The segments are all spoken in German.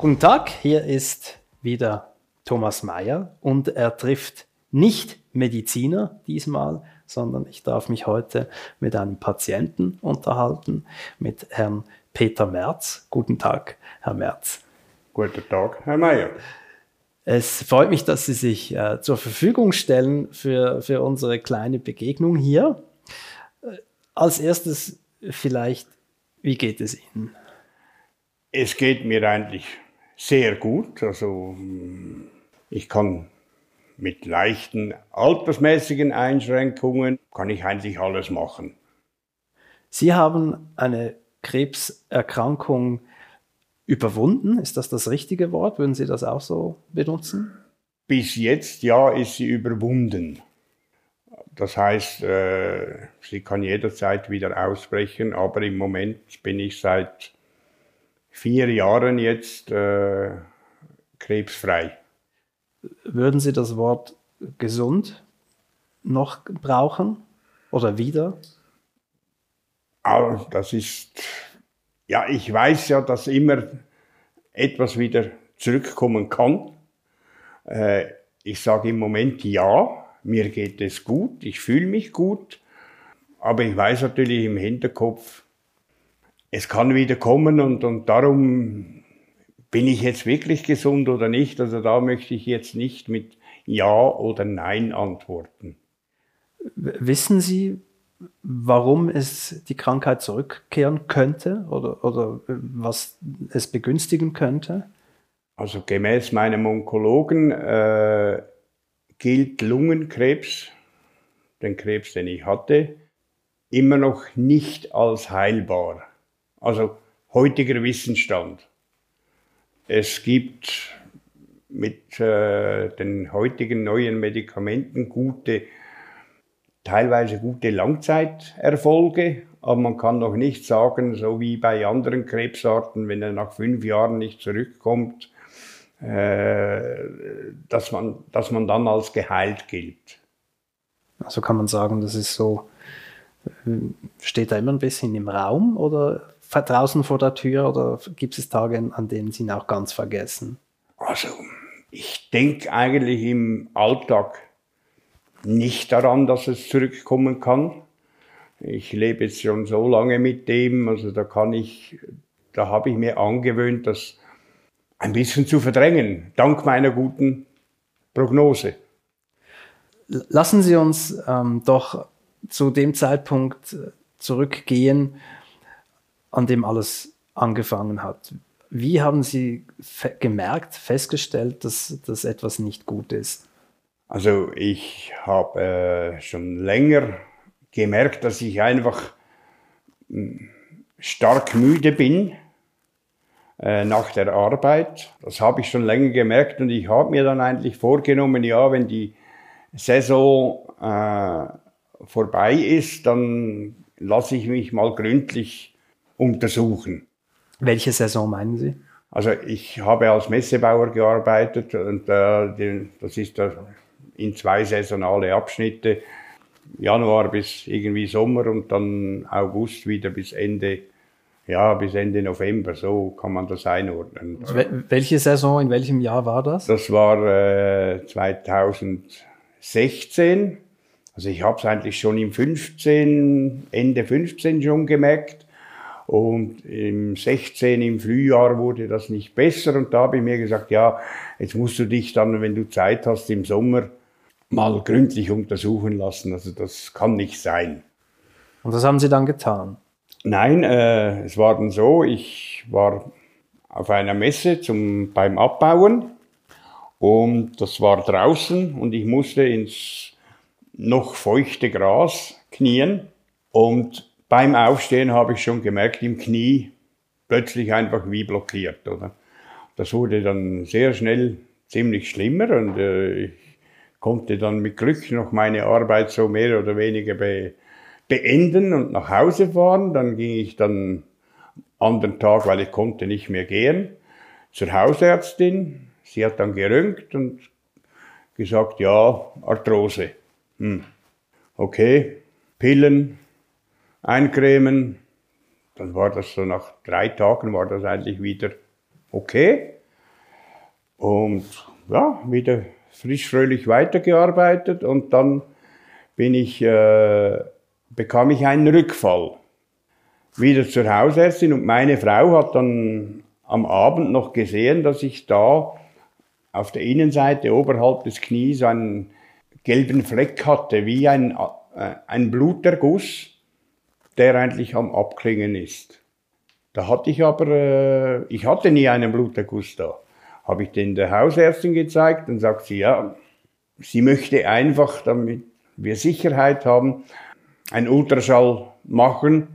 Guten Tag, hier ist wieder Thomas Mayer und er trifft nicht Mediziner diesmal, sondern ich darf mich heute mit einem Patienten unterhalten, mit Herrn Peter Merz. Guten Tag, Herr Merz. Guten Tag, Herr Mayer. Es freut mich, dass Sie sich äh, zur Verfügung stellen für, für unsere kleine Begegnung hier. Äh, als erstes vielleicht, wie geht es Ihnen? Es geht mir eigentlich sehr gut. Also ich kann mit leichten altersmäßigen Einschränkungen kann ich eigentlich alles machen. Sie haben eine Krebserkrankung überwunden. Ist das das richtige Wort? Würden Sie das auch so benutzen? Bis jetzt ja, ist sie überwunden. Das heißt, äh, sie kann jederzeit wieder ausbrechen, aber im Moment bin ich seit vier Jahren jetzt äh, krebsfrei. Würden Sie das Wort gesund noch brauchen oder wieder? Ah, das ist, ja, ich weiß ja, dass immer etwas wieder zurückkommen kann. Äh, ich sage im Moment ja, mir geht es gut, ich fühle mich gut, aber ich weiß natürlich im Hinterkopf, es kann wieder kommen und, und darum bin ich jetzt wirklich gesund oder nicht. Also da möchte ich jetzt nicht mit Ja oder Nein antworten. Wissen Sie, warum es die Krankheit zurückkehren könnte oder, oder was es begünstigen könnte? Also gemäß meinem Onkologen äh, gilt Lungenkrebs, den Krebs, den ich hatte, immer noch nicht als heilbar. Also heutiger Wissensstand. Es gibt mit äh, den heutigen neuen Medikamenten gute, teilweise gute Langzeiterfolge, aber man kann noch nicht sagen, so wie bei anderen Krebsarten, wenn er nach fünf Jahren nicht zurückkommt, äh, dass, man, dass man dann als geheilt gilt. Also kann man sagen, das ist so, äh, steht da immer ein bisschen im Raum oder draußen vor der Tür oder gibt es Tage, an denen Sie ihn auch ganz vergessen? Also, ich denke eigentlich im Alltag nicht daran, dass es zurückkommen kann. Ich lebe jetzt schon so lange mit dem, also da kann ich, da habe ich mir angewöhnt, das ein bisschen zu verdrängen, dank meiner guten Prognose. Lassen Sie uns ähm, doch zu dem Zeitpunkt äh, zurückgehen, an dem alles angefangen hat. Wie haben Sie fe gemerkt, festgestellt, dass, dass etwas nicht gut ist? Also ich habe äh, schon länger gemerkt, dass ich einfach hm, stark müde bin äh, nach der Arbeit. Das habe ich schon länger gemerkt und ich habe mir dann eigentlich vorgenommen, ja, wenn die Saison äh, vorbei ist, dann lasse ich mich mal gründlich untersuchen. Welche Saison meinen Sie? Also ich habe als Messebauer gearbeitet und äh, das ist äh, in zwei saisonale Abschnitte. Januar bis irgendwie Sommer und dann August wieder bis Ende, ja, bis Ende November. So kann man das einordnen. Also welche Saison, in welchem Jahr war das? Das war äh, 2016. Also ich habe es eigentlich schon im 15, Ende 15 schon gemerkt. Und im 16 im Frühjahr wurde das nicht besser und da habe ich mir gesagt, ja, jetzt musst du dich dann, wenn du Zeit hast, im Sommer mal gründlich untersuchen lassen. Also das kann nicht sein. Und was haben Sie dann getan? Nein, äh, es war dann so, ich war auf einer Messe zum, beim Abbauen und das war draußen und ich musste ins noch feuchte Gras knien und beim Aufstehen habe ich schon gemerkt, im Knie plötzlich einfach wie blockiert, oder? Das wurde dann sehr schnell ziemlich schlimmer und äh, ich konnte dann mit Glück noch meine Arbeit so mehr oder weniger be beenden und nach Hause fahren. Dann ging ich dann anderen Tag, weil ich konnte nicht mehr gehen, zur Hausärztin. Sie hat dann geröntgt und gesagt, ja, Arthrose. Hm. Okay, Pillen, eincremen. Dann war das so nach drei Tagen war das eigentlich wieder okay. Und ja, wieder frisch fröhlich weitergearbeitet und dann bin ich, äh, bekam ich einen Rückfall. Wieder zur Hausärztin und meine Frau hat dann am Abend noch gesehen, dass ich da auf der Innenseite oberhalb des Knies einen gelben Fleck hatte, wie ein, äh, ein Bluterguss, der eigentlich am Abklingen ist. Da hatte ich aber, äh, ich hatte nie einen Bluterguss da. Habe ich den der Hausärztin gezeigt und sagt sie, ja, sie möchte einfach, damit wir Sicherheit haben, einen Ultraschall machen,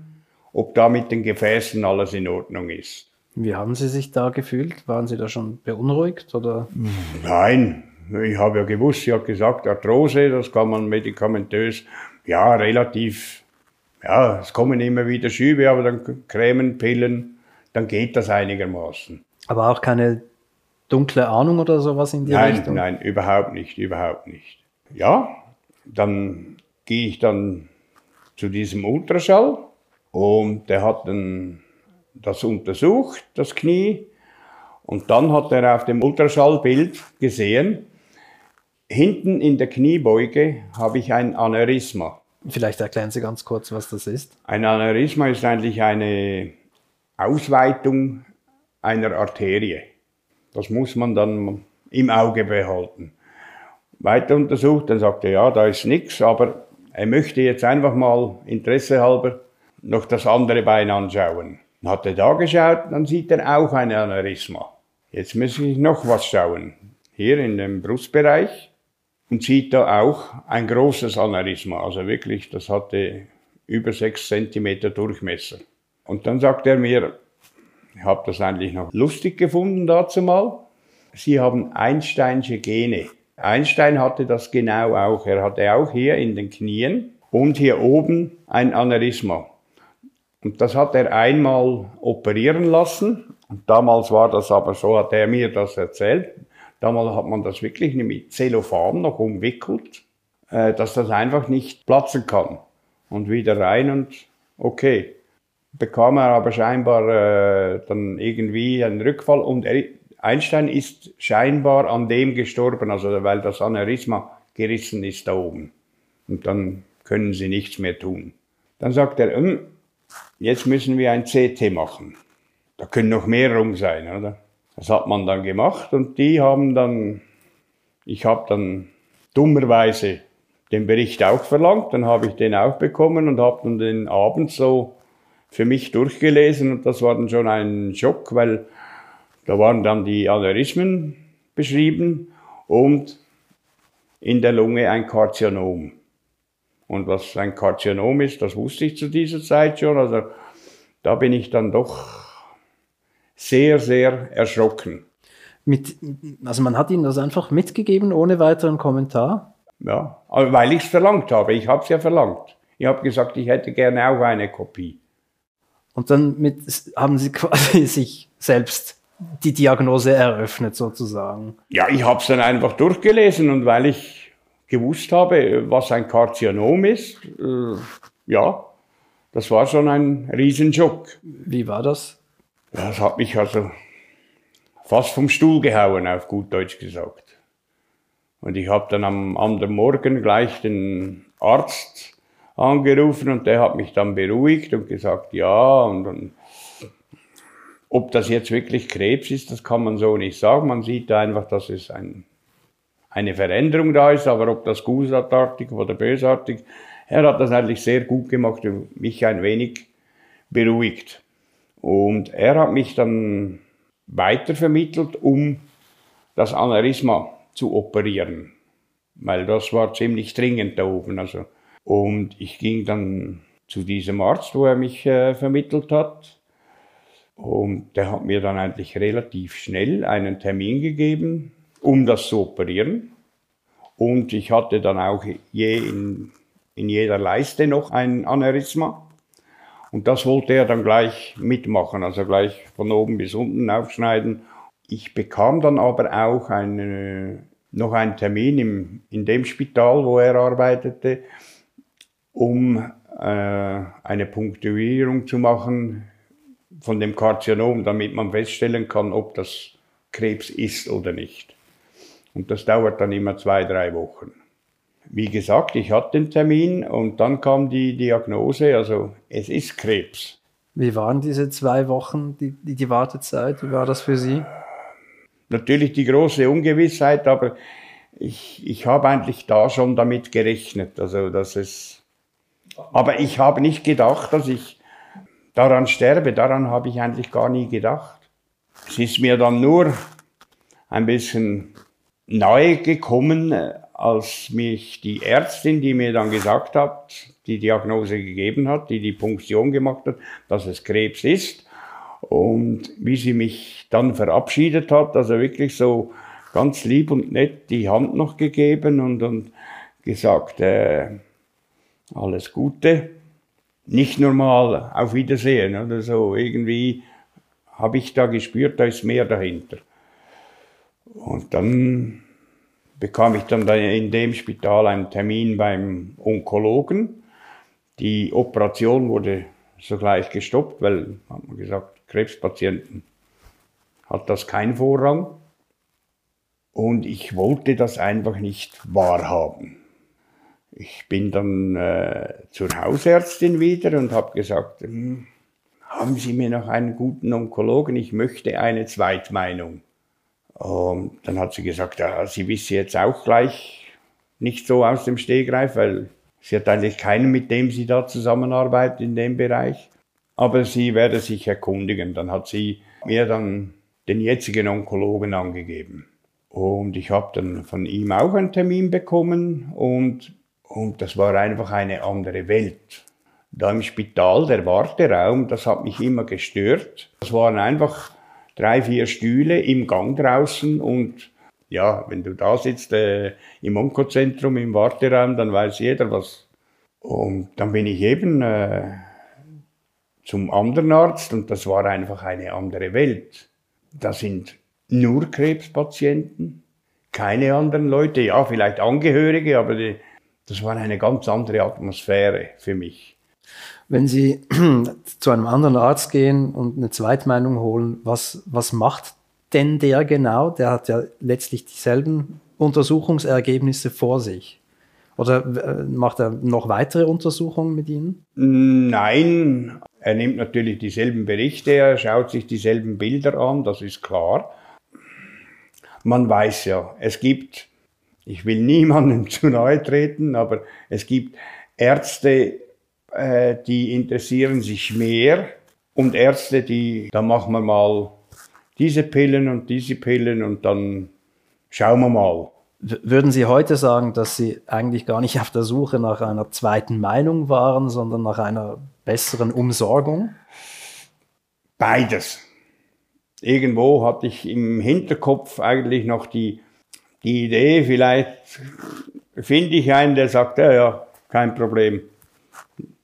ob da mit den Gefäßen alles in Ordnung ist. Wie haben Sie sich da gefühlt? Waren Sie da schon beunruhigt oder? Nein, ich habe ja gewusst, sie hat gesagt, Arthrose, das kann man medikamentös, ja, relativ, ja, es kommen immer wieder Schübe, aber dann Cremen, Pillen, dann geht das einigermaßen. Aber auch keine dunkle Ahnung oder sowas in die nein, Richtung? Nein, nein, überhaupt nicht, überhaupt nicht. Ja, dann gehe ich dann zu diesem Ultraschall und der hat dann das untersucht, das Knie. Und dann hat er auf dem Ultraschallbild gesehen, hinten in der Kniebeuge habe ich ein Aneurysma. Vielleicht erklären Sie ganz kurz, was das ist. Ein Aneurysma ist eigentlich eine Ausweitung einer Arterie. Das muss man dann im Auge behalten. Weiter untersucht, dann sagt er, ja, da ist nichts, aber er möchte jetzt einfach mal Interesse halber noch das andere Bein anschauen. Dann hat er da geschaut, dann sieht er auch ein Aneurysma. Jetzt muss ich noch was schauen. Hier in dem Brustbereich und sieht da auch ein großes Aneurysma. Also wirklich, das hatte über sechs Zentimeter Durchmesser. Und dann sagt er mir, ich habe das eigentlich noch lustig gefunden dazu mal. Sie haben Einsteinsche Gene. Einstein hatte das genau auch. Er hatte auch hier in den Knien und hier oben ein Aneurysma. Und das hat er einmal operieren lassen. Und damals war das aber so, hat er mir das erzählt. Damals hat man das wirklich mit Zellophan noch umwickelt, äh, dass das einfach nicht platzen kann. Und wieder rein und okay bekam er aber scheinbar äh, dann irgendwie einen Rückfall und Einstein ist scheinbar an dem gestorben, also weil das Aneurysma gerissen ist da oben. Und dann können sie nichts mehr tun. Dann sagt er, hm, jetzt müssen wir ein CT machen. Da können noch mehr rum sein, oder? Das hat man dann gemacht und die haben dann, ich habe dann dummerweise den Bericht auch verlangt, dann habe ich den auch bekommen und habe dann den Abend so für mich durchgelesen und das war dann schon ein Schock, weil da waren dann die Aneurysmen beschrieben und in der Lunge ein Karzinom. Und was ein Karzinom ist, das wusste ich zu dieser Zeit schon. Also da bin ich dann doch sehr, sehr erschrocken. Mit, also man hat Ihnen das einfach mitgegeben ohne weiteren Kommentar? Ja, weil ich es verlangt habe. Ich habe es ja verlangt. Ich habe gesagt, ich hätte gerne auch eine Kopie. Und dann mit, haben sie quasi sich selbst die Diagnose eröffnet sozusagen. Ja, ich habe es dann einfach durchgelesen und weil ich gewusst habe, was ein Karzinom ist, äh, ja, das war schon ein Riesenschock. Wie war das? Das hat mich also fast vom Stuhl gehauen, auf gut Deutsch gesagt. Und ich habe dann am anderen Morgen gleich den Arzt angerufen und der hat mich dann beruhigt und gesagt, ja, und, und ob das jetzt wirklich Krebs ist, das kann man so nicht sagen. Man sieht einfach, dass es ein, eine Veränderung da ist, aber ob das gutartig oder bösartig, er hat das eigentlich sehr gut gemacht und mich ein wenig beruhigt. Und er hat mich dann weitervermittelt, um das Aneurysma zu operieren, weil das war ziemlich dringend da oben. Also und ich ging dann zu diesem Arzt, wo er mich äh, vermittelt hat. Und der hat mir dann eigentlich relativ schnell einen Termin gegeben, um das zu operieren. Und ich hatte dann auch je in, in jeder Leiste noch ein Aneurysma. Und das wollte er dann gleich mitmachen, also gleich von oben bis unten aufschneiden. Ich bekam dann aber auch eine, noch einen Termin im, in dem Spital, wo er arbeitete, um äh, eine Punktuierung zu machen von dem Karzinom, damit man feststellen kann, ob das Krebs ist oder nicht. Und das dauert dann immer zwei, drei Wochen. Wie gesagt, ich hatte den Termin und dann kam die Diagnose, also es ist Krebs. Wie waren diese zwei Wochen, die, die Wartezeit? Wie war das für Sie? Natürlich die große Ungewissheit, aber ich, ich habe eigentlich da schon damit gerechnet, also dass es, aber ich habe nicht gedacht, dass ich daran sterbe, daran habe ich eigentlich gar nie gedacht. Es ist mir dann nur ein bisschen neu gekommen, als mich die Ärztin, die mir dann gesagt hat, die Diagnose gegeben hat, die die Punktion gemacht hat, dass es Krebs ist. Und wie sie mich dann verabschiedet hat, also wirklich so ganz lieb und nett die Hand noch gegeben und, und gesagt, äh, alles Gute nicht normal auf Wiedersehen oder so. Irgendwie habe ich da gespürt, da ist mehr dahinter. Und dann bekam ich dann in dem Spital einen Termin beim Onkologen. Die Operation wurde sogleich gestoppt, weil, hat man gesagt, Krebspatienten hat das keinen Vorrang. Und ich wollte das einfach nicht wahrhaben. Ich bin dann äh, zur Hausärztin wieder und habe gesagt, hm, haben Sie mir noch einen guten Onkologen? Ich möchte eine Zweitmeinung. Und dann hat sie gesagt, ja, sie wisse jetzt auch gleich nicht so aus dem Stegreif, weil sie hat eigentlich keinen, mit dem sie da zusammenarbeitet in dem Bereich. Aber sie werde sich erkundigen. Dann hat sie mir dann den jetzigen Onkologen angegeben. Und ich habe dann von ihm auch einen Termin bekommen und und das war einfach eine andere Welt. Da im Spital, der Warteraum, das hat mich immer gestört. Das waren einfach drei, vier Stühle im Gang draußen und ja, wenn du da sitzt äh, im Onkozentrum, im Warteraum, dann weiß jeder was. Und dann bin ich eben äh, zum anderen Arzt und das war einfach eine andere Welt. Da sind nur Krebspatienten, keine anderen Leute, ja, vielleicht Angehörige, aber die, das war eine ganz andere Atmosphäre für mich. Wenn Sie zu einem anderen Arzt gehen und eine Zweitmeinung holen, was, was macht denn der genau? Der hat ja letztlich dieselben Untersuchungsergebnisse vor sich. Oder äh, macht er noch weitere Untersuchungen mit Ihnen? Nein, er nimmt natürlich dieselben Berichte, er schaut sich dieselben Bilder an, das ist klar. Man weiß ja, es gibt ich will niemandem zu nahe treten, aber es gibt Ärzte, äh, die interessieren sich mehr und Ärzte, die, da machen wir mal diese Pillen und diese Pillen und dann schauen wir mal. Würden Sie heute sagen, dass Sie eigentlich gar nicht auf der Suche nach einer zweiten Meinung waren, sondern nach einer besseren Umsorgung? Beides. Irgendwo hatte ich im Hinterkopf eigentlich noch die die Idee, vielleicht finde ich einen, der sagt, ja, ja, kein Problem,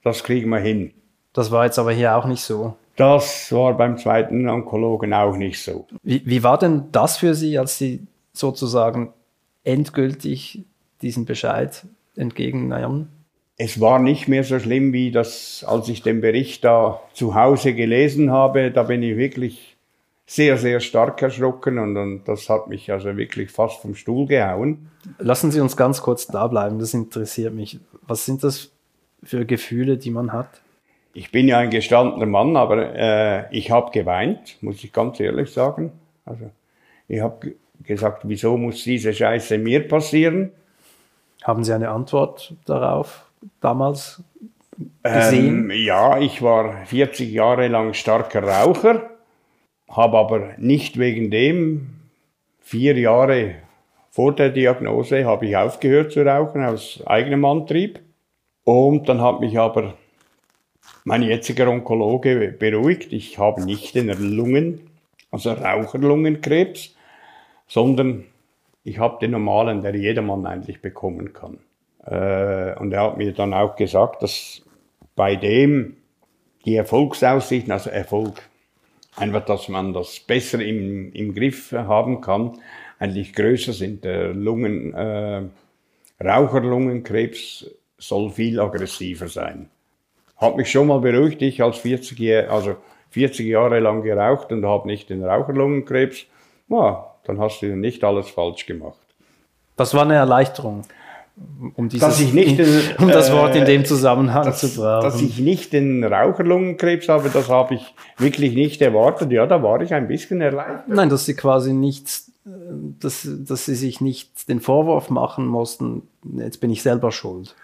das kriegen wir hin. Das war jetzt aber hier auch nicht so. Das war beim zweiten Onkologen auch nicht so. Wie, wie war denn das für Sie, als Sie sozusagen endgültig diesen Bescheid entgegennahmen? Es war nicht mehr so schlimm, wie das, als ich den Bericht da zu Hause gelesen habe. Da bin ich wirklich sehr, sehr stark erschrocken und, und das hat mich also wirklich fast vom Stuhl gehauen. Lassen Sie uns ganz kurz da bleiben, das interessiert mich. Was sind das für Gefühle, die man hat? Ich bin ja ein gestandener Mann, aber äh, ich habe geweint, muss ich ganz ehrlich sagen. Also ich habe gesagt, wieso muss diese Scheiße mir passieren? Haben Sie eine Antwort darauf damals gesehen? Ähm, ja, ich war 40 Jahre lang starker Raucher habe aber nicht wegen dem vier Jahre vor der Diagnose habe ich aufgehört zu rauchen aus eigenem Antrieb. Und dann hat mich aber Mein jetziger Onkologe beruhigt, ich habe nicht den Lungen, also Raucherlungenkrebs, sondern ich habe den normalen, der jedermann eigentlich bekommen kann. Äh, und er hat mir dann auch gesagt, dass bei dem die Erfolgsaussichten, also Erfolg, einfach, dass man das besser im, im Griff haben kann, eigentlich größer sind. Der Lungen, äh, Raucherlungenkrebs soll viel aggressiver sein. Hat mich schon mal beruhigt, ich als 40 Jahre, also 40 Jahre lang geraucht und habe nicht den Raucherlungenkrebs. Ja, dann hast du nicht alles falsch gemacht. Das war eine Erleichterung um, dieses, den, um das Wort in dem Zusammenhang dass, zu brauchen. Dass ich nicht den Raucherlungenkrebs habe, das habe ich wirklich nicht erwartet. Ja, da war ich ein bisschen erleichtert. Nein, dass sie quasi nichts, dass, dass sie sich nicht den Vorwurf machen mussten, jetzt bin ich selber schuld.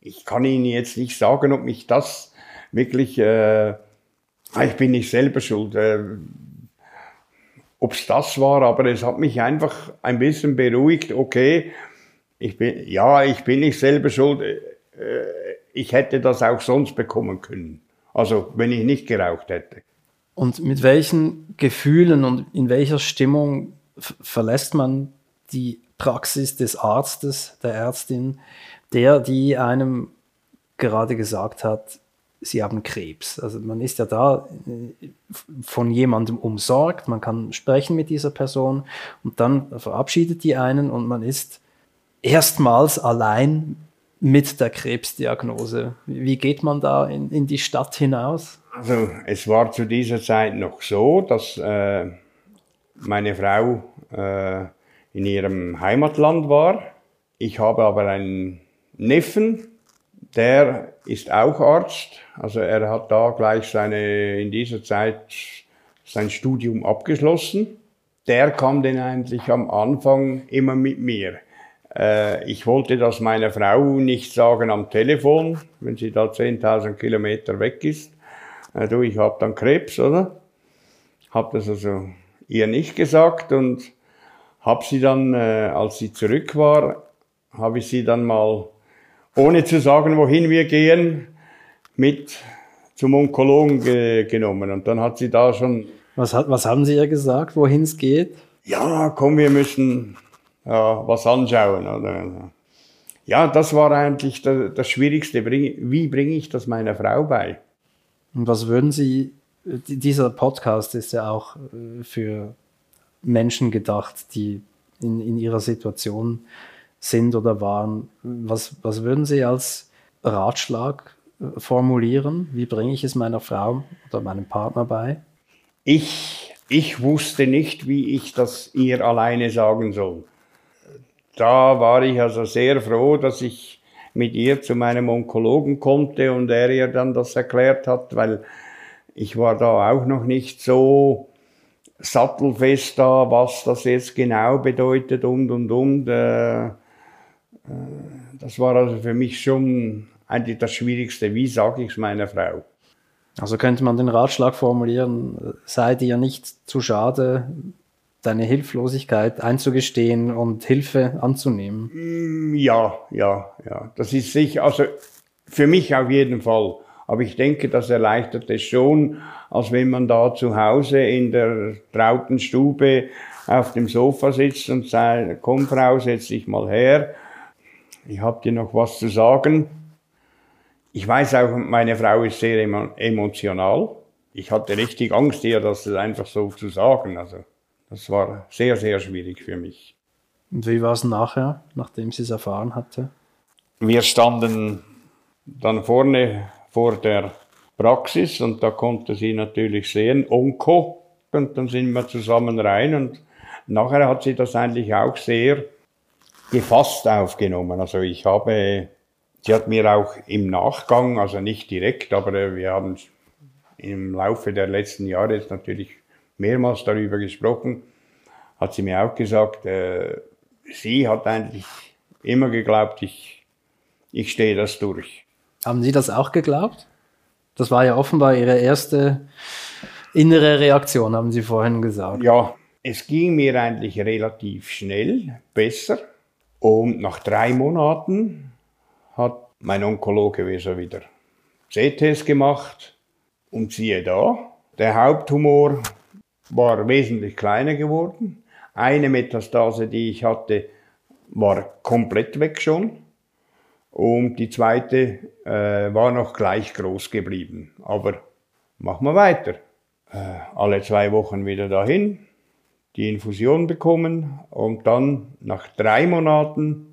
Ich kann Ihnen jetzt nicht sagen, ob mich das wirklich, äh, ich bin nicht selber schuld. Äh, ob es das war, aber es hat mich einfach ein bisschen beruhigt, okay, ich bin, ja, ich bin nicht selber schuld. Äh, ich hätte das auch sonst bekommen können. Also, wenn ich nicht geraucht hätte. Und mit welchen Gefühlen und in welcher Stimmung verlässt man die Praxis des Arztes, der Ärztin, der, die einem gerade gesagt hat, sie haben Krebs. Also man ist ja da äh, von jemandem umsorgt, man kann sprechen mit dieser Person und dann verabschiedet die einen und man ist erstmals allein mit der Krebsdiagnose. Wie geht man da in, in die Stadt hinaus? Also es war zu dieser Zeit noch so, dass äh, meine Frau äh, in ihrem Heimatland war. Ich habe aber einen Neffen, der ist auch Arzt. Also er hat da gleich seine, in dieser Zeit sein Studium abgeschlossen. Der kam dann eigentlich am Anfang immer mit mir. Äh, ich wollte das meiner Frau nicht sagen am Telefon, wenn sie da 10.000 Kilometer weg ist. Äh, du, ich habe dann Krebs, oder? Habe das also ihr nicht gesagt und habe sie dann, äh, als sie zurück war, habe ich sie dann mal, ohne zu sagen, wohin wir gehen, mit zum Onkologen ge genommen. Und dann hat sie da schon. Was, hat, was haben Sie ihr gesagt, wohin es geht? Ja, komm, wir müssen ja, was anschauen. Oder? Ja, das war eigentlich das, das Schwierigste. Wie bringe ich das meiner Frau bei? Und was würden Sie, dieser Podcast ist ja auch äh, für Menschen gedacht, die in, in ihrer Situation sind oder waren. Was, was würden Sie als Ratschlag äh, formulieren? Wie bringe ich es meiner Frau oder meinem Partner bei? Ich, ich wusste nicht, wie ich das ihr alleine sagen soll da war ich also sehr froh, dass ich mit ihr zu meinem Onkologen konnte und er ihr dann das erklärt hat, weil ich war da auch noch nicht so sattelfest da, was das jetzt genau bedeutet und und und. Äh, das war also für mich schon eigentlich das Schwierigste. Wie sage ich es meiner Frau? Also könnte man den Ratschlag formulieren, sei dir nicht zu schade, deine Hilflosigkeit einzugestehen und Hilfe anzunehmen. Mm, ja, ja, ja. Das ist sicher, also für mich auf jeden Fall. Aber ich denke, das erleichtert es schon, als wenn man da zu Hause in der trauten Stube auf dem Sofa sitzt und sagt, komm Frau, setz dich mal her. Ich habe dir noch was zu sagen. Ich weiß auch, meine Frau ist sehr emotional. Ich hatte richtig Angst, ihr das einfach so zu sagen. Also das war sehr, sehr schwierig für mich. Und wie war es nachher, nachdem sie es erfahren hatte? Wir standen dann vorne vor der Praxis und da konnte sie natürlich sehen, Onko. Und dann sind wir zusammen rein und nachher hat sie das eigentlich auch sehr gefasst aufgenommen. Also ich habe, sie hat mir auch im Nachgang, also nicht direkt, aber wir haben im Laufe der letzten Jahre jetzt natürlich mehrmals darüber gesprochen, hat sie mir auch gesagt, äh, sie hat eigentlich immer geglaubt, ich, ich stehe das durch. Haben Sie das auch geglaubt? Das war ja offenbar Ihre erste innere Reaktion, haben Sie vorhin gesagt. Ja, es ging mir eigentlich relativ schnell besser. Und nach drei Monaten hat mein Onkologe wieder CTs gemacht und siehe da, der Haupttumor war wesentlich kleiner geworden. Eine Metastase, die ich hatte, war komplett weg schon. Und die zweite äh, war noch gleich groß geblieben. Aber machen wir weiter. Äh, alle zwei Wochen wieder dahin, die Infusion bekommen und dann nach drei Monaten,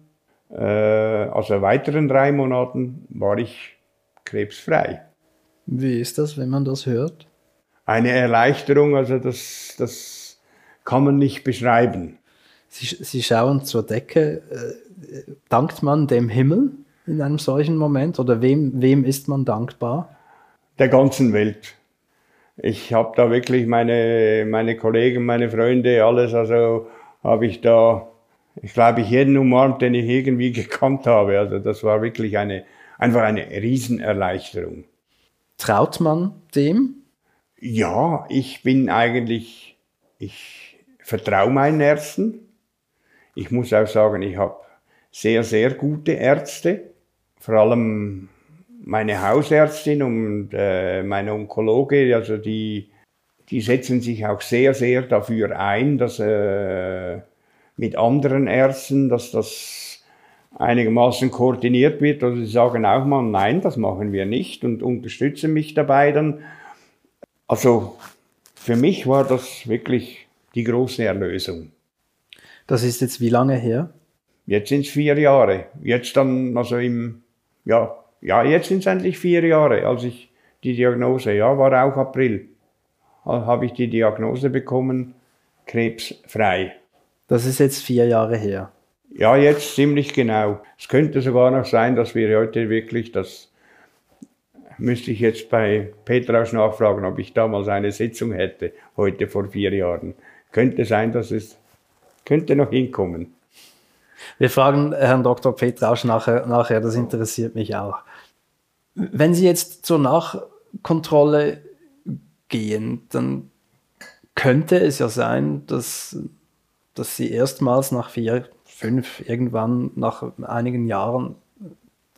äh, also weiteren drei Monaten, war ich krebsfrei. Wie ist das, wenn man das hört? Eine Erleichterung, also das, das kann man nicht beschreiben. Sie, Sie schauen zur Decke. Äh, dankt man dem Himmel in einem solchen Moment oder wem, wem ist man dankbar? Der ganzen Welt. Ich habe da wirklich meine, meine Kollegen, meine Freunde, alles, also habe ich da, ich glaube, ich jeden umarmt, den ich irgendwie gekannt habe. Also das war wirklich eine, einfach eine Riesenerleichterung. Traut man dem? Ja, ich bin eigentlich, ich vertraue meinen Ärzten. Ich muss auch sagen, ich habe sehr, sehr gute Ärzte. Vor allem meine Hausärztin und äh, meine Onkologe, also die, die setzen sich auch sehr, sehr dafür ein, dass äh, mit anderen Ärzten, dass das einigermaßen koordiniert wird. Also sie sagen auch mal, nein, das machen wir nicht und unterstützen mich dabei dann. Also für mich war das wirklich die große Erlösung. Das ist jetzt wie lange her? Jetzt sind es vier Jahre. Jetzt dann, also im, ja, ja, jetzt sind es endlich vier Jahre, als ich die Diagnose, ja, war auch April, habe ich die Diagnose bekommen, krebsfrei. Das ist jetzt vier Jahre her. Ja, jetzt ziemlich genau. Es könnte sogar noch sein, dass wir heute wirklich das, müsste ich jetzt bei Petraus nachfragen, ob ich damals eine Sitzung hätte, heute vor vier Jahren. Könnte sein, dass es, könnte noch hinkommen. Wir fragen Herrn Dr. Petrausch nachher, nachher, das interessiert mich auch. Wenn Sie jetzt zur Nachkontrolle gehen, dann könnte es ja sein, dass, dass Sie erstmals nach vier, fünf, irgendwann nach einigen Jahren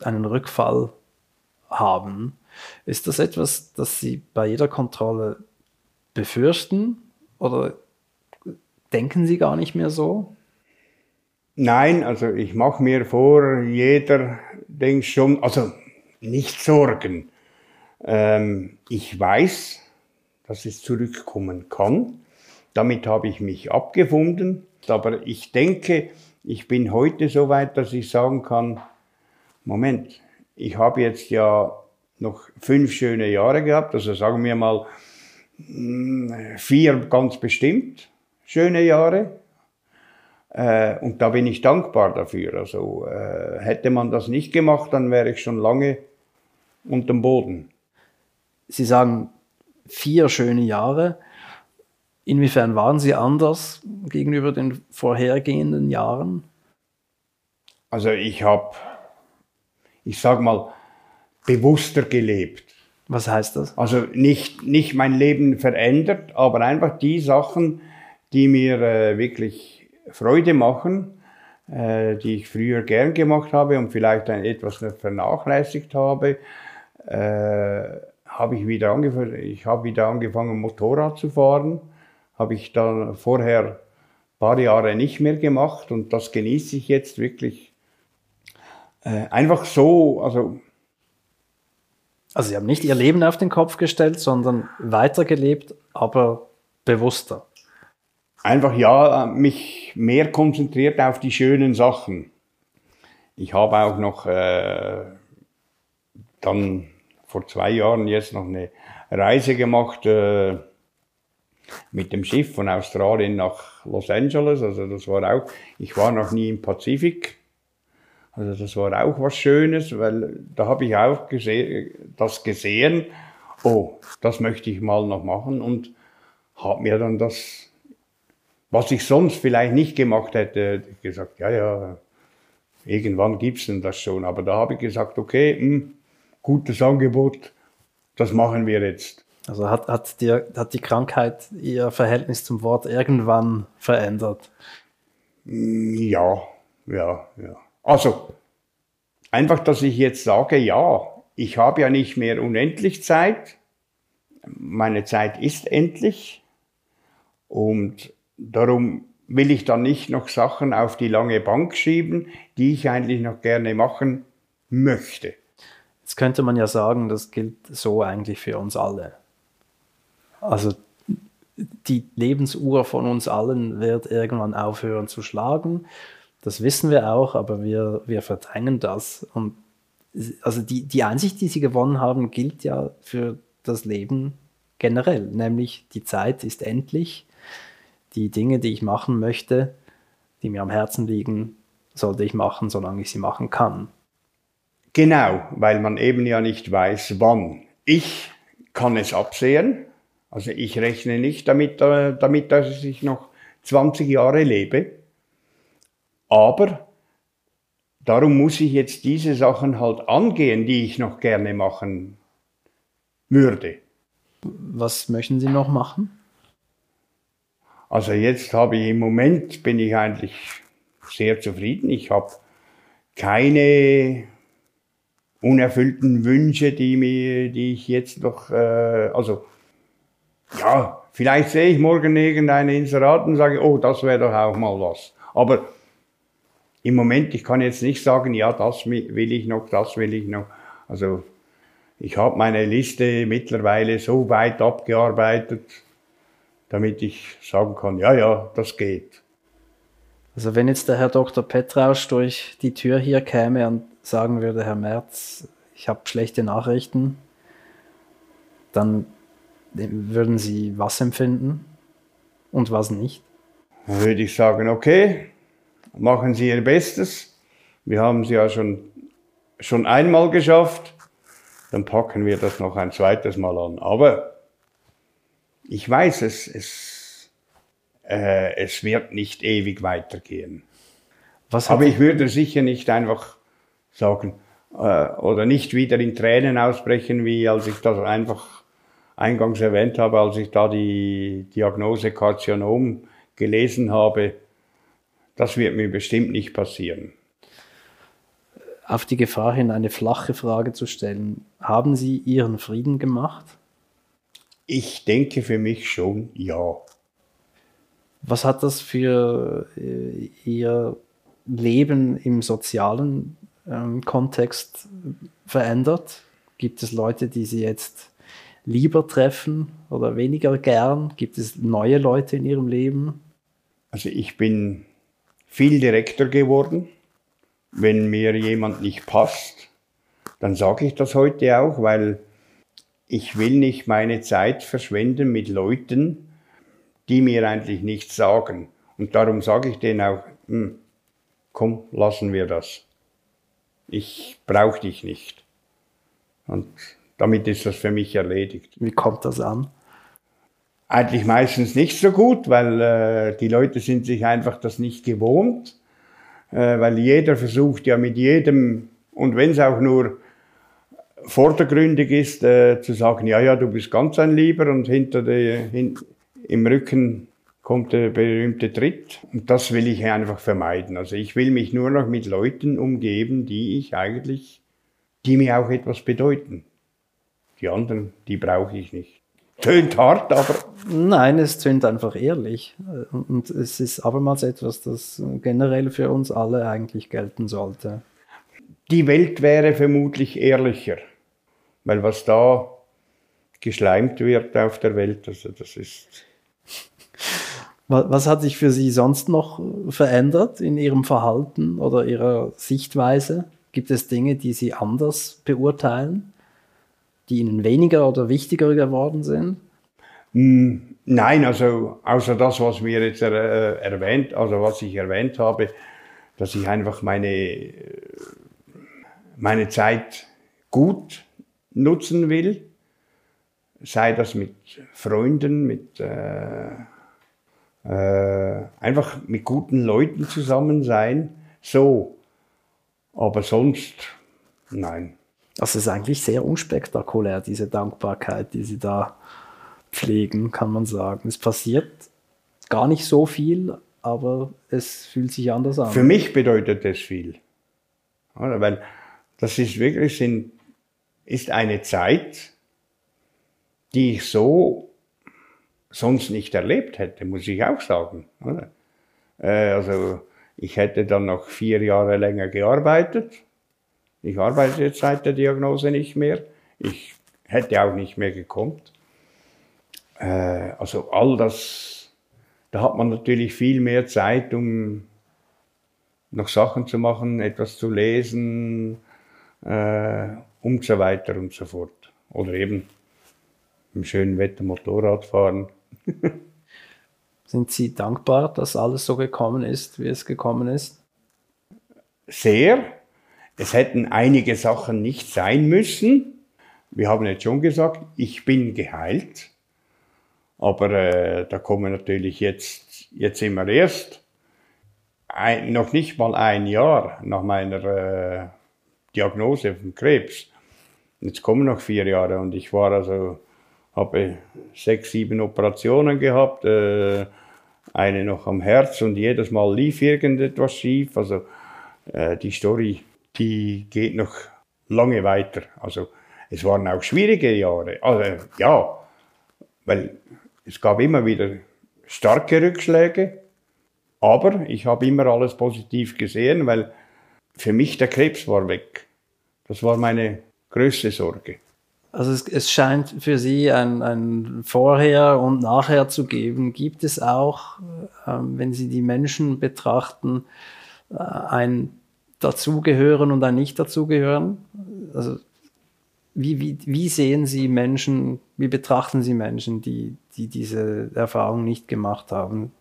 einen Rückfall haben. Ist das etwas, das Sie bei jeder Kontrolle befürchten oder denken Sie gar nicht mehr so? Nein, also ich mache mir vor jeder Ding schon, also nicht Sorgen. Ähm, ich weiß, dass es zurückkommen kann. Damit habe ich mich abgefunden. Aber ich denke, ich bin heute so weit, dass ich sagen kann, Moment, ich habe jetzt ja noch fünf schöne Jahre gehabt, also sagen wir mal hm, vier ganz bestimmt schöne Jahre. Äh, und da bin ich dankbar dafür. Also äh, hätte man das nicht gemacht, dann wäre ich schon lange unterm Boden. Sie sagen vier schöne Jahre. Inwiefern waren Sie anders gegenüber den vorhergehenden Jahren? Also ich habe, ich sag mal, bewusster gelebt. Was heißt das? Also nicht, nicht mein Leben verändert, aber einfach die Sachen, die mir äh, wirklich Freude machen, äh, die ich früher gern gemacht habe und vielleicht ein etwas vernachlässigt habe, äh, habe ich wieder angefangen, ich habe wieder angefangen Motorrad zu fahren, habe ich dann vorher ein paar Jahre nicht mehr gemacht und das genieße ich jetzt wirklich äh, einfach so, also also Sie haben nicht Ihr Leben auf den Kopf gestellt, sondern weitergelebt, aber bewusster. Einfach ja, mich mehr konzentriert auf die schönen Sachen. Ich habe auch noch äh, dann vor zwei Jahren jetzt noch eine Reise gemacht äh, mit dem Schiff von Australien nach Los Angeles. Also das war auch, ich war noch nie im Pazifik. Also das war auch was Schönes, weil da habe ich auch gese das gesehen. Oh, das möchte ich mal noch machen und habe mir dann das, was ich sonst vielleicht nicht gemacht hätte, gesagt, ja, ja, irgendwann gibt's denn das schon. Aber da habe ich gesagt, okay, mh, hm, gutes Angebot, das machen wir jetzt. Also hat, hat, die, hat die Krankheit Ihr Verhältnis zum Wort irgendwann verändert? Ja, ja, ja. Also, einfach, dass ich jetzt sage, ja, ich habe ja nicht mehr unendlich Zeit. Meine Zeit ist endlich. Und darum will ich dann nicht noch Sachen auf die lange Bank schieben, die ich eigentlich noch gerne machen möchte. Jetzt könnte man ja sagen, das gilt so eigentlich für uns alle. Also die Lebensuhr von uns allen wird irgendwann aufhören zu schlagen. Das wissen wir auch, aber wir, wir verdrängen das. Und also die, die Einsicht, die sie gewonnen haben, gilt ja für das Leben generell, nämlich die Zeit ist endlich. Die Dinge, die ich machen möchte, die mir am Herzen liegen, sollte ich machen, solange ich sie machen kann. Genau, weil man eben ja nicht weiß, wann. Ich kann es absehen. Also ich rechne nicht damit, äh, damit dass ich noch 20 Jahre lebe. Aber darum muss ich jetzt diese Sachen halt angehen, die ich noch gerne machen würde. Was möchten Sie noch machen? Also jetzt habe ich im Moment bin ich eigentlich sehr zufrieden. Ich habe keine unerfüllten Wünsche, die mir, die ich jetzt noch, äh, also ja, vielleicht sehe ich morgen irgendein Inserat und sage, oh, das wäre doch auch mal was. Aber im Moment, ich kann jetzt nicht sagen, ja, das will ich noch, das will ich noch. Also ich habe meine Liste mittlerweile so weit abgearbeitet, damit ich sagen kann, ja, ja, das geht. Also wenn jetzt der Herr Dr. Petrausch durch die Tür hier käme und sagen würde, Herr Merz, ich habe schlechte Nachrichten, dann würden Sie was empfinden und was nicht? Dann würde ich sagen, okay, machen Sie Ihr Bestes. Wir haben es ja schon, schon einmal geschafft. Dann packen wir das noch ein zweites Mal an. Aber ich weiß, es, es, äh, es wird nicht ewig weitergehen. Aber ich würde sicher nicht einfach sagen, äh, oder nicht wieder in Tränen ausbrechen, wie als ich das einfach eingangs erwähnt habe, als ich da die Diagnose Karzinom gelesen habe. Das wird mir bestimmt nicht passieren. Auf die Gefahr hin, eine flache Frage zu stellen, haben Sie Ihren Frieden gemacht? Ich denke für mich schon ja. Was hat das für äh, Ihr Leben im sozialen ähm, Kontext verändert? Gibt es Leute, die Sie jetzt lieber treffen oder weniger gern? Gibt es neue Leute in Ihrem Leben? Also ich bin viel direkter geworden. Wenn mir jemand nicht passt, dann sage ich das heute auch, weil ich will nicht meine Zeit verschwenden mit Leuten, die mir eigentlich nichts sagen. Und darum sage ich denen auch, hm, komm, lassen wir das ich brauche dich nicht. Und damit ist das für mich erledigt. Wie kommt das an? Eigentlich meistens nicht so gut, weil äh, die Leute sind sich einfach das nicht gewohnt, äh, weil jeder versucht ja mit jedem, und wenn es auch nur vordergründig ist, äh, zu sagen, ja, ja, du bist ganz ein Lieber und hinter der, hin, im Rücken kommt der berühmte Tritt. Und das will ich einfach vermeiden. Also ich will mich nur noch mit Leuten umgeben, die ich eigentlich, die mir auch etwas bedeuten. Die anderen, die brauche ich nicht. Tönt hart, aber. Nein, es tönt einfach ehrlich. Und es ist abermals etwas, das generell für uns alle eigentlich gelten sollte. Die Welt wäre vermutlich ehrlicher. Weil was da geschleimt wird auf der Welt, also das ist was hat sich für Sie sonst noch verändert in Ihrem Verhalten oder Ihrer Sichtweise? Gibt es Dinge, die Sie anders beurteilen, die Ihnen weniger oder wichtiger geworden sind? Hm, nein, also außer das, was mir jetzt äh, erwähnt, also was ich erwähnt habe, dass ich einfach meine, meine Zeit gut nutzen will, sei das mit Freunden, mit äh, äh, einfach mit guten Leuten zusammen sein, so. Aber sonst, nein. Das ist eigentlich sehr unspektakulär, diese Dankbarkeit, die Sie da pflegen, kann man sagen. Es passiert gar nicht so viel, aber es fühlt sich anders an. Für mich bedeutet es viel. Oder? Weil das ist wirklich, sind ist eine Zeit, die ich so sonst nicht erlebt hätte, muss ich auch sagen. Äh, also ich hätte dann noch vier Jahre länger gearbeitet. Ich arbeite jetzt seit der Diagnose nicht mehr. Ich hätte auch nicht mehr gekonnt. Äh, also all das, da hat man natürlich viel mehr Zeit, um noch Sachen zu machen, etwas zu lesen äh, und so weiter und so fort. Oder eben im schönen Wetter Motorrad fahren. Sind Sie dankbar, dass alles so gekommen ist, wie es gekommen ist? Sehr. Es hätten einige Sachen nicht sein müssen. Wir haben jetzt schon gesagt, ich bin geheilt. Aber äh, da kommen natürlich jetzt, jetzt wir erst ein, noch nicht mal ein Jahr nach meiner äh, Diagnose von Krebs. Jetzt kommen noch vier Jahre und ich war also habe sechs, sieben Operationen gehabt, äh, eine noch am Herz und jedes Mal lief irgendetwas schief. Also äh, die Story, die geht noch lange weiter. Also es waren auch schwierige Jahre. Also ja, weil es gab immer wieder starke Rückschläge, aber ich habe immer alles positiv gesehen, weil für mich der Krebs war weg. Das war meine größte Sorge. Also es, es scheint für Sie ein, ein Vorher und Nachher zu geben. Gibt es auch, ähm, wenn Sie die Menschen betrachten, äh, ein Dazugehören und ein Nicht-Dazugehören? Also wie, wie, wie sehen Sie Menschen, wie betrachten Sie Menschen, die, die diese Erfahrung nicht gemacht haben?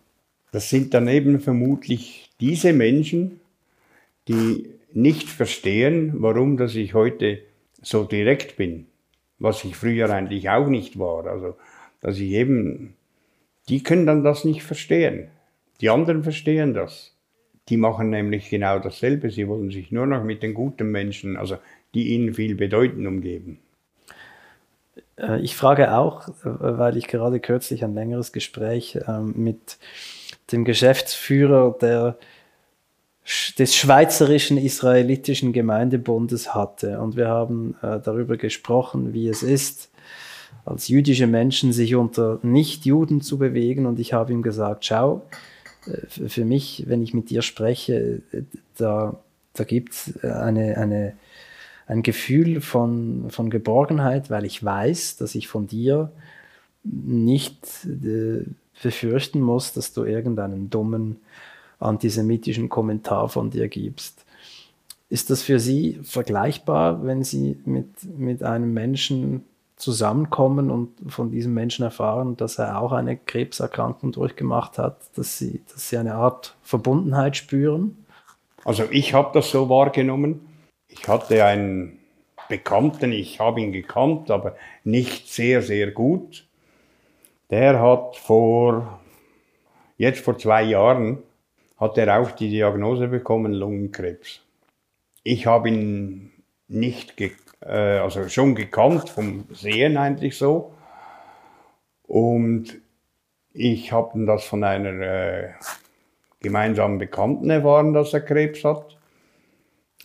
Das sind dann eben vermutlich diese Menschen, die nicht verstehen, warum dass ich heute so direkt bin was ich früher eigentlich auch nicht war. Also, dass ich eben, die können dann das nicht verstehen. Die anderen verstehen das. Die machen nämlich genau dasselbe. Sie wollen sich nur noch mit den guten Menschen, also die ihnen viel bedeuten, umgeben. Äh, ich frage auch, äh, weil ich gerade kürzlich ein längeres Gespräch ähm, mit dem Geschäftsführer der des Schweizerischen Israelitischen Gemeindebundes hatte. Und wir haben äh, darüber gesprochen, wie es ist, als jüdische Menschen sich unter Nichtjuden zu bewegen. Und ich habe ihm gesagt, schau, äh, für mich, wenn ich mit dir spreche, äh, da, da gibt es eine, eine, ein Gefühl von, von Geborgenheit, weil ich weiß, dass ich von dir nicht äh, befürchten muss, dass du irgendeinen dummen antisemitischen Kommentar von dir gibst. Ist das für Sie vergleichbar, wenn Sie mit, mit einem Menschen zusammenkommen und von diesem Menschen erfahren, dass er auch eine Krebserkrankung durchgemacht hat, dass Sie, dass Sie eine Art Verbundenheit spüren? Also ich habe das so wahrgenommen. Ich hatte einen Bekannten, ich habe ihn gekannt, aber nicht sehr, sehr gut. Der hat vor, jetzt vor zwei Jahren, hat er auch die Diagnose bekommen, Lungenkrebs. Ich habe ihn nicht, äh, also schon gekannt, vom Sehen eigentlich so. Und ich habe das von einer äh, gemeinsamen Bekannten erfahren, dass er Krebs hat.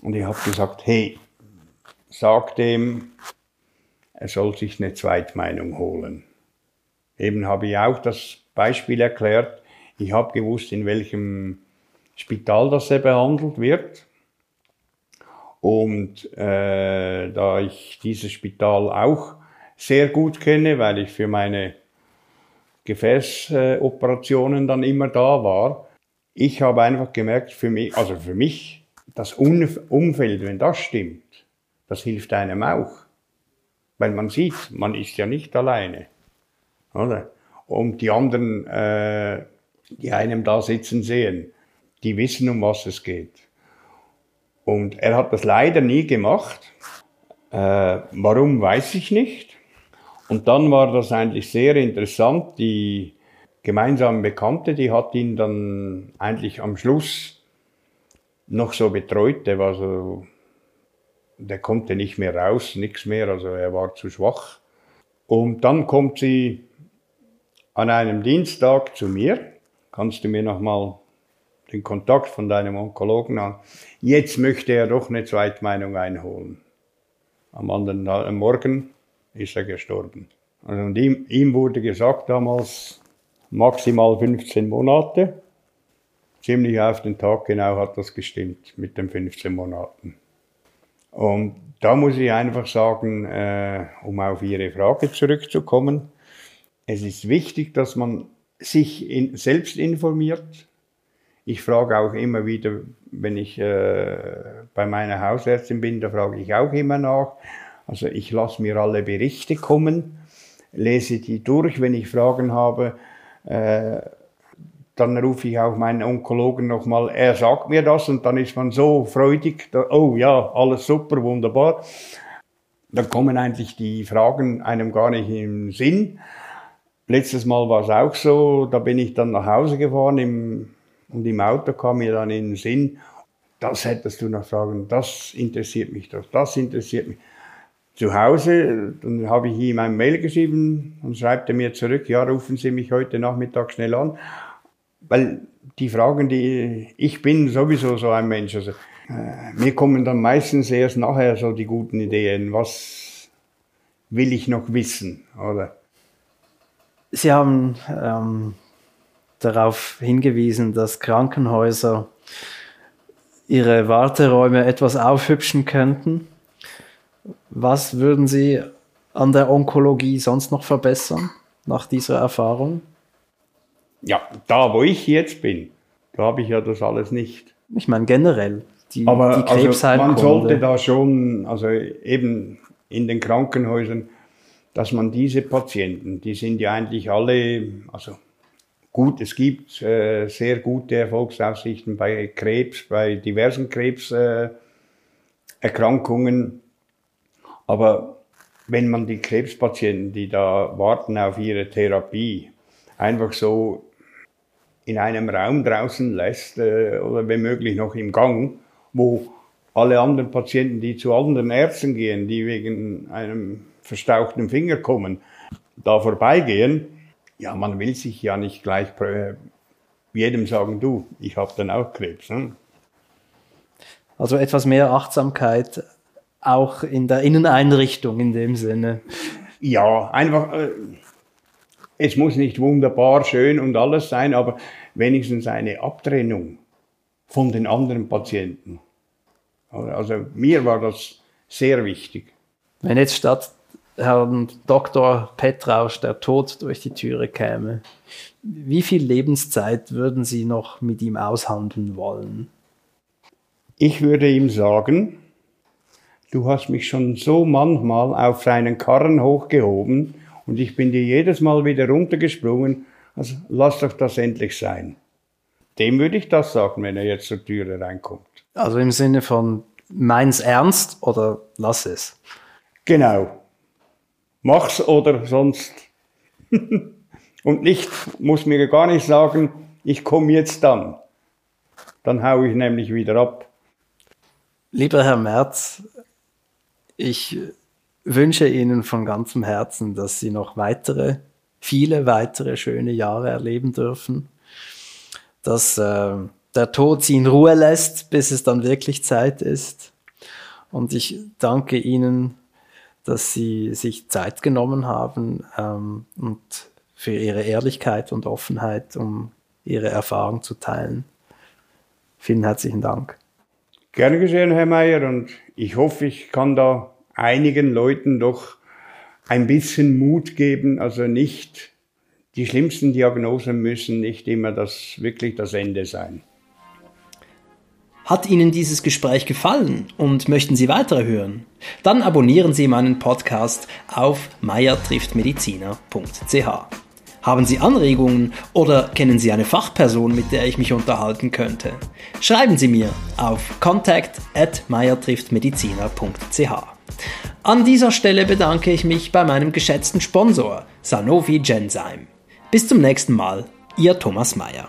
Und ich habe gesagt, hey, sag dem, er soll sich eine Zweitmeinung holen. Eben habe ich auch das Beispiel erklärt. Ich habe gewusst, in welchem Spital, das er behandelt wird. Und äh, da ich dieses Spital auch sehr gut kenne, weil ich für meine Gefäßoperationen dann immer da war, ich habe einfach gemerkt, für mich, also für mich, das Umfeld, wenn das stimmt, das hilft einem auch. Weil man sieht, man ist ja nicht alleine. Oder? Und die anderen, äh, die einem da sitzen, sehen die wissen, um was es geht. Und er hat das leider nie gemacht. Äh, warum, weiß ich nicht. Und dann war das eigentlich sehr interessant. Die gemeinsame Bekannte, die hat ihn dann eigentlich am Schluss noch so betreut. Der war so, der konnte nicht mehr raus, nichts mehr, also er war zu schwach. Und dann kommt sie an einem Dienstag zu mir. Kannst du mir noch mal den Kontakt von deinem Onkologen an. Jetzt möchte er doch eine Zweitmeinung einholen. am anderen Morgen ist er gestorben. Also und ihm, ihm wurde gesagt damals maximal 15 Monate. Ziemlich auf den Tag genau hat das gestimmt mit den 15 Monaten. Und da muss ich einfach sagen, äh, um auf Ihre Frage zurückzukommen, es ist wichtig, dass man sich in, selbst informiert. Ich frage auch immer wieder, wenn ich äh, bei meiner Hausärztin bin, da frage ich auch immer nach. Also ich lasse mir alle Berichte kommen, lese die durch, wenn ich Fragen habe. Äh, dann rufe ich auch meinen Onkologen nochmal, er sagt mir das und dann ist man so freudig, da, oh ja, alles super, wunderbar. Dann kommen eigentlich die Fragen einem gar nicht im Sinn. Letztes Mal war es auch so, da bin ich dann nach Hause gefahren im, und im Auto kam mir dann in den Sinn, das hättest du noch fragen, das interessiert mich, das, das interessiert mich. Zu Hause, dann habe ich ihm ein Mail geschrieben und schreibt er mir zurück, ja, rufen Sie mich heute Nachmittag schnell an weil die Fragen, die ich bin sowieso so ein Mensch. Also, äh, mir kommen dann meistens erst nachher so die guten Ideen. Was will ich noch wissen, oder? Sie haben ähm, darauf hingewiesen, dass Krankenhäuser ihre Warteräume etwas aufhübschen könnten. Was würden Sie an der Onkologie sonst noch verbessern nach dieser Erfahrung? Ja, da wo ich jetzt bin, da habe ich ja das alles nicht. Ich meine generell. Die, Aber die also man sollte da schon, also eben in den Krankenhäusern, dass man diese Patienten, die sind ja eigentlich alle, also gut, es gibt äh, sehr gute Erfolgsaussichten bei Krebs, bei diversen Krebserkrankungen. Äh, Aber wenn man die Krebspatienten, die da warten auf ihre Therapie, einfach so in einem Raum draußen lässt äh, oder wenn möglich noch im Gang, wo alle anderen Patienten, die zu anderen Ärzten gehen, die wegen einem verstauchten Finger kommen, da vorbeigehen, ja, man will sich ja nicht gleich jedem sagen, du, ich habe dann auch Krebs. Ne? Also etwas mehr Achtsamkeit auch in der Inneneinrichtung in dem Sinne. Ja, einfach, äh, es muss nicht wunderbar, schön und alles sein, aber wenigstens eine Abtrennung von den anderen Patienten. Also mir war das sehr wichtig. Wenn jetzt statt Herrn Dr. Petrausch der Tod durch die Türe käme, wie viel Lebenszeit würden Sie noch mit ihm aushandeln wollen? Ich würde ihm sagen, du hast mich schon so manchmal auf seinen Karren hochgehoben, und ich bin dir jedes Mal wieder runtergesprungen. Also lass doch das endlich sein. Dem würde ich das sagen, wenn er jetzt zur Türe reinkommt. Also im Sinne von meins ernst oder lass es. Genau. Mach's oder sonst. Und nicht, muss mir gar nicht sagen, ich komme jetzt dann. Dann haue ich nämlich wieder ab. Lieber Herr Merz, ich wünsche Ihnen von ganzem Herzen, dass Sie noch weitere, viele weitere schöne Jahre erleben dürfen, dass äh, der Tod Sie in Ruhe lässt, bis es dann wirklich Zeit ist. Und ich danke Ihnen, dass Sie sich Zeit genommen haben ähm, und für Ihre Ehrlichkeit und Offenheit, um Ihre Erfahrung zu teilen. Vielen herzlichen Dank. Gerne geschehen, Herr Mayer, und ich hoffe, ich kann da einigen Leuten doch ein bisschen Mut geben, also nicht die schlimmsten Diagnosen müssen nicht immer das wirklich das Ende sein. Hat Ihnen dieses Gespräch gefallen und möchten Sie weitere hören? Dann abonnieren Sie meinen Podcast auf meiertrifftmediziner.ch. Haben Sie Anregungen oder kennen Sie eine Fachperson, mit der ich mich unterhalten könnte? Schreiben Sie mir auf contact at meiertrifftmediziner.ch. An dieser Stelle bedanke ich mich bei meinem geschätzten Sponsor Sanofi Genzyme. Bis zum nächsten Mal, Ihr Thomas Mayer.